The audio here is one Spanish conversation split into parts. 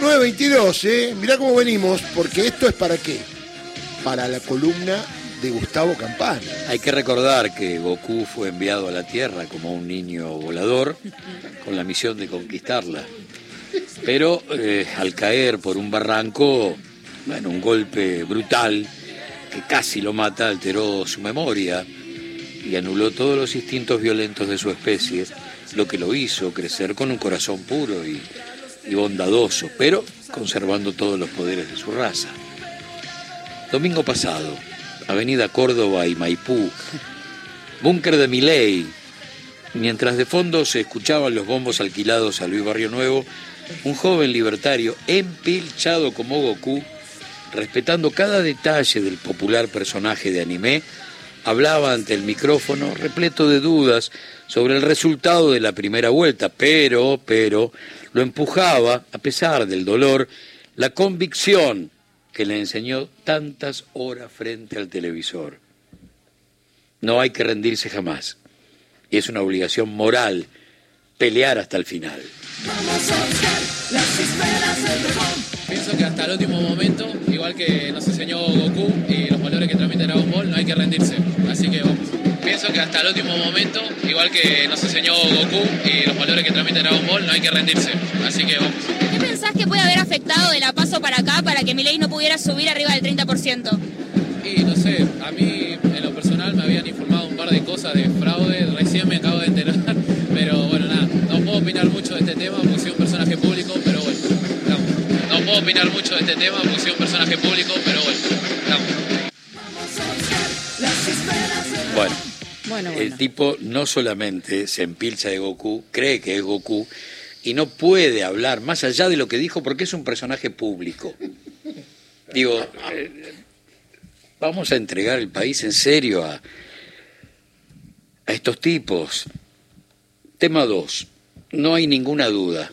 9.22, ¿eh? Mirá cómo venimos, porque esto es para qué? Para la columna de Gustavo Campana. Hay que recordar que Goku fue enviado a la Tierra como un niño volador con la misión de conquistarla. Pero eh, al caer por un barranco, bueno, un golpe brutal que casi lo mata, alteró su memoria y anuló todos los instintos violentos de su especie, lo que lo hizo crecer con un corazón puro y, bondadoso, pero conservando todos los poderes de su raza. Domingo pasado, Avenida Córdoba y Maipú, búnker de Miley, mientras de fondo se escuchaban los bombos alquilados a Luis Barrio Nuevo, un joven libertario empilchado como Goku, respetando cada detalle del popular personaje de anime, hablaba ante el micrófono repleto de dudas sobre el resultado de la primera vuelta, pero, pero, lo empujaba, a pesar del dolor, la convicción que le enseñó tantas horas frente al televisor. No hay que rendirse jamás. Y es una obligación moral pelear hasta el final. Pienso que hasta el último momento, igual que nos enseñó Goku y los valores que transmite Dragon Ball, no hay que rendirse. Así que vamos. Pienso que hasta el último momento, igual que nos enseñó Goku y los valores que transmite Dragon Ball, no hay que rendirse. Así que vamos. ¿Qué pensás que puede haber afectado de la paso para acá para que Milei no pudiera subir arriba del 30%? Y no sé, a mí en lo personal me habían informado un par de cosas de fraude, mucho de este tema porque soy un personaje público, pero bueno, vamos. No puedo opinar mucho de este tema porque soy un personaje público, pero bueno, vamos. Bueno, Bueno, el bueno. tipo no solamente se empilcha de Goku, cree que es Goku y no puede hablar más allá de lo que dijo porque es un personaje público. Digo, eh, vamos a entregar el país en serio a, a estos tipos. Tema 2. No hay ninguna duda,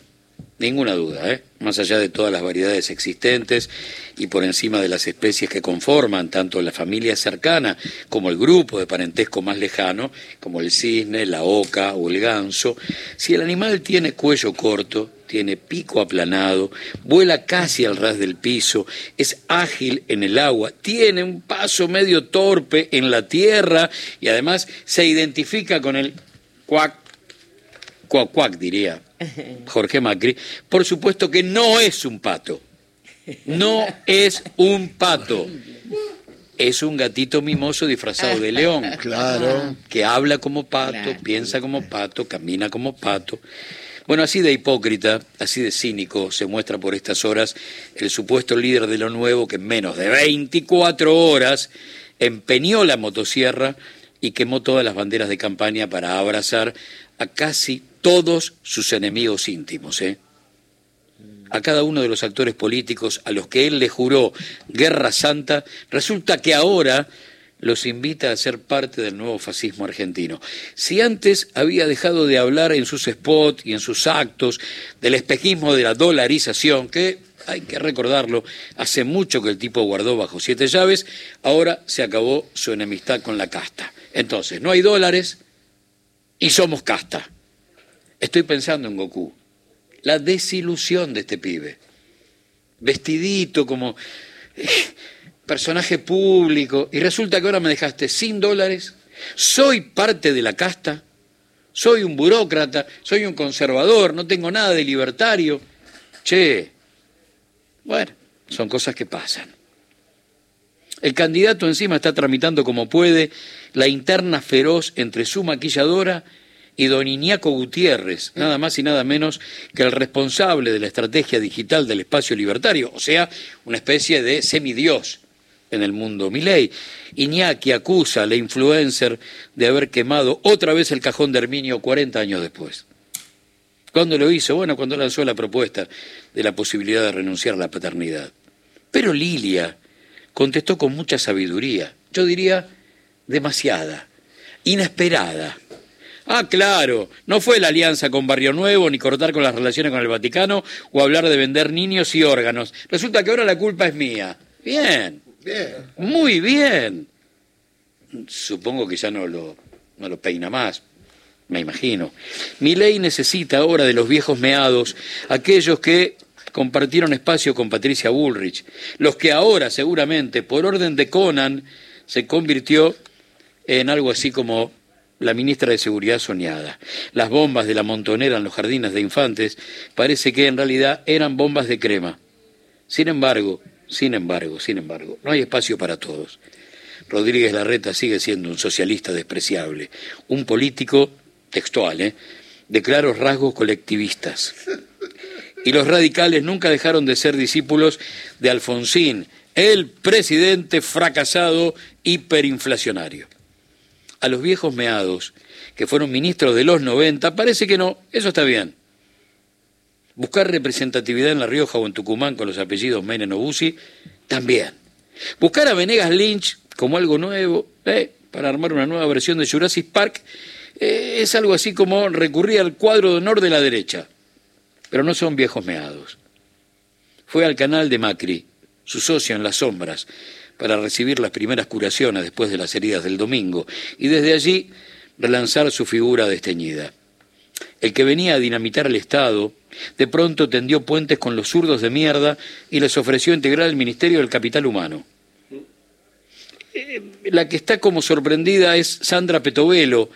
ninguna duda, ¿eh? más allá de todas las variedades existentes y por encima de las especies que conforman tanto la familia cercana como el grupo de parentesco más lejano, como el cisne, la oca o el ganso, si el animal tiene cuello corto, tiene pico aplanado, vuela casi al ras del piso, es ágil en el agua, tiene un paso medio torpe en la tierra y además se identifica con el cuac, cuac, cuac diría Jorge Macri, por supuesto que no es un pato, no es un pato. Es un gatito mimoso disfrazado de león. Claro. Que habla como pato, Claro. piensa como pato, camina como pato. Bueno, así de hipócrita, así de cínico se muestra por estas horas el supuesto líder de lo nuevo que en menos de 24 horas empeñó la motosierra y quemó todas las banderas de campaña para abrazar a casi todos sus enemigos íntimos, ¿eh? a cada uno de los actores políticos a los que él le juró guerra santa, resulta que ahora los invita a ser parte del nuevo fascismo argentino. Si antes había dejado de hablar en sus spots y en sus actos del espejismo de la dolarización, que hay que recordarlo, hace mucho que el tipo guardó bajo siete llaves, ahora se acabó su enemistad con la casta. Entonces, no hay dólares y somos casta. Estoy pensando en Goku la desilusión de este pibe. Vestidito como eh, personaje público y resulta que ahora me dejaste sin dólares, soy parte de la casta, soy un burócrata, soy un conservador, no tengo nada de libertario. Che, bueno, son cosas que pasan. El candidato encima está tramitando como puede la interna feroz entre su maquilladora y don Iñaco Gutiérrez, nada más y nada menos que el responsable de la estrategia digital del espacio libertario, o sea, una especie de semidios en el mundo Milei. Iñaki acusa a la influencer de haber quemado otra vez el cajón de Herminio 40 años después. ¿Cuándo lo hizo? Bueno, cuando lanzó la propuesta de la posibilidad de renunciar a la paternidad. Pero Lilia contestó con mucha sabiduría, yo diría demasiada, inesperada. Ah, claro, no fue la alianza con Barrio Nuevo, ni cortar con las relaciones con el Vaticano, o hablar de vender niños y órganos. Resulta que ahora la culpa es mía. Bien, Bien. muy bien. Supongo que ya no lo, no lo peina más. me imagino. Mi ley necesita ahora de los viejos meados, aquellos que compartieron espacio con Patricia Bullrich, los que ahora seguramente, por orden de Conan, se convirtió en algo así como la ministra de Seguridad soñada. Las bombas de la montonera en los jardines de infantes parece que en realidad eran bombas de crema. Sin embargo, sin embargo, sin embargo, no hay espacio para todos. Rodríguez Larreta sigue siendo un socialista despreciable, un político textual, ¿eh? de claros rasgos colectivistas. Y los radicales nunca dejaron de ser discípulos de Alfonsín, el presidente fracasado hiperinflacionario a los viejos meados, que fueron ministros de los 90, parece que no, eso está bien. Buscar representatividad en La Rioja o en Tucumán con los apellidos Menem o también. Buscar a Venegas Lynch como algo nuevo, eh, para armar una nueva versión de Jurassic Park, eh, es algo así como recurrir al cuadro de honor de la derecha. Pero no son viejos meados. Fue al canal de Macri, su socio en las sombras, para recibir las primeras curaciones después de las heridas del domingo y desde allí relanzar su figura desteñida. El que venía a dinamitar el Estado, de pronto tendió puentes con los zurdos de mierda y les ofreció integrar el Ministerio del Capital Humano. Eh, la que está como sorprendida es Sandra Petovelo,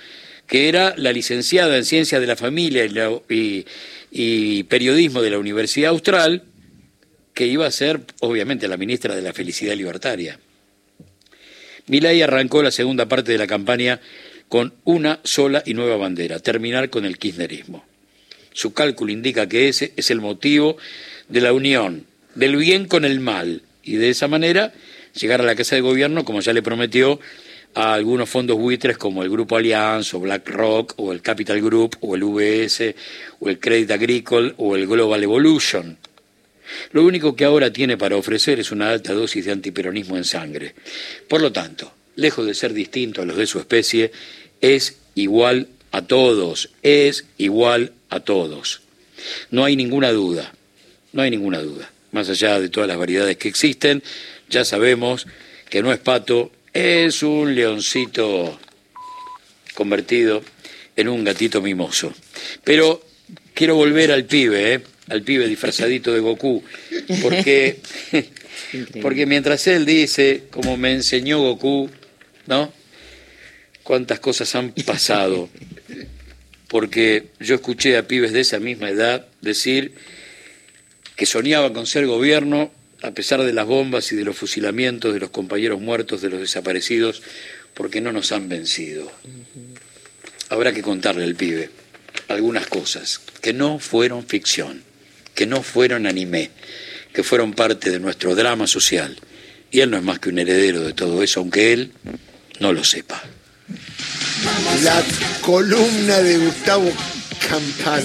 que era la licenciada en Ciencias de la Familia y, y Periodismo de la Universidad Austral, que iba a ser, obviamente, la ministra de la Felicidad Libertaria. Milay arrancó la segunda parte de la campaña con una sola y nueva bandera, terminar con el kirchnerismo. Su cálculo indica que ese es el motivo de la unión, del bien con el mal, y de esa manera llegar a la Casa de Gobierno, como ya le prometió, a algunos fondos buitres como el Grupo Allianz o BlackRock o el Capital Group o el VS o el Credit Agricole o el Global Evolution. Lo único que ahora tiene para ofrecer es una alta dosis de antiperonismo en sangre. Por lo tanto, lejos de ser distinto a los de su especie, es igual a todos, es igual a todos. No hay ninguna duda, no hay ninguna duda. Más allá de todas las variedades que existen, ya sabemos que no es pato, es un leoncito convertido en un gatito mimoso. Pero quiero volver al pibe, ¿eh? Al pibe disfrazadito de Goku, porque, porque mientras él dice, como me enseñó Goku, ¿no? Cuántas cosas han pasado. Porque yo escuché a pibes de esa misma edad decir que soñaba con ser gobierno a pesar de las bombas y de los fusilamientos de los compañeros muertos, de los desaparecidos, porque no nos han vencido. Habrá que contarle al pibe algunas cosas que no fueron ficción que no fueron anime, que fueron parte de nuestro drama social. Y él no es más que un heredero de todo eso, aunque él no lo sepa. La columna de Gustavo Campana.